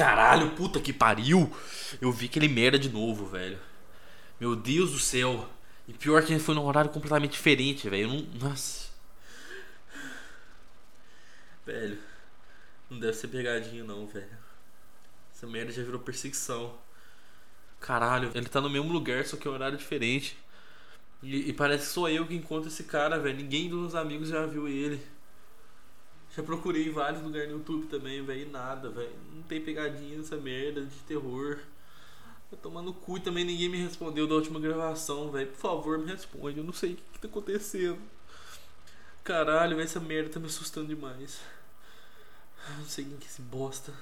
Caralho, puta que pariu. Eu vi aquele merda de novo, velho. Meu Deus do céu. E pior que foi num horário completamente diferente, velho. Não. Nossa. Velho. Não deve ser pegadinha, não, velho. Essa merda já virou perseguição. Caralho, ele tá no mesmo lugar, só que é um horário diferente. E, e parece que sou eu que encontro esse cara, velho. Ninguém dos amigos já viu ele. Já procurei em vários lugares no YouTube também, velho. Nada, velho. Não tem pegadinha nessa merda de terror. Vai tomar no cu e também ninguém me respondeu da última gravação, velho. Por favor, me responde. Eu não sei o que, que tá acontecendo. Caralho, essa merda tá me assustando demais. Eu não sei quem que é esse bosta.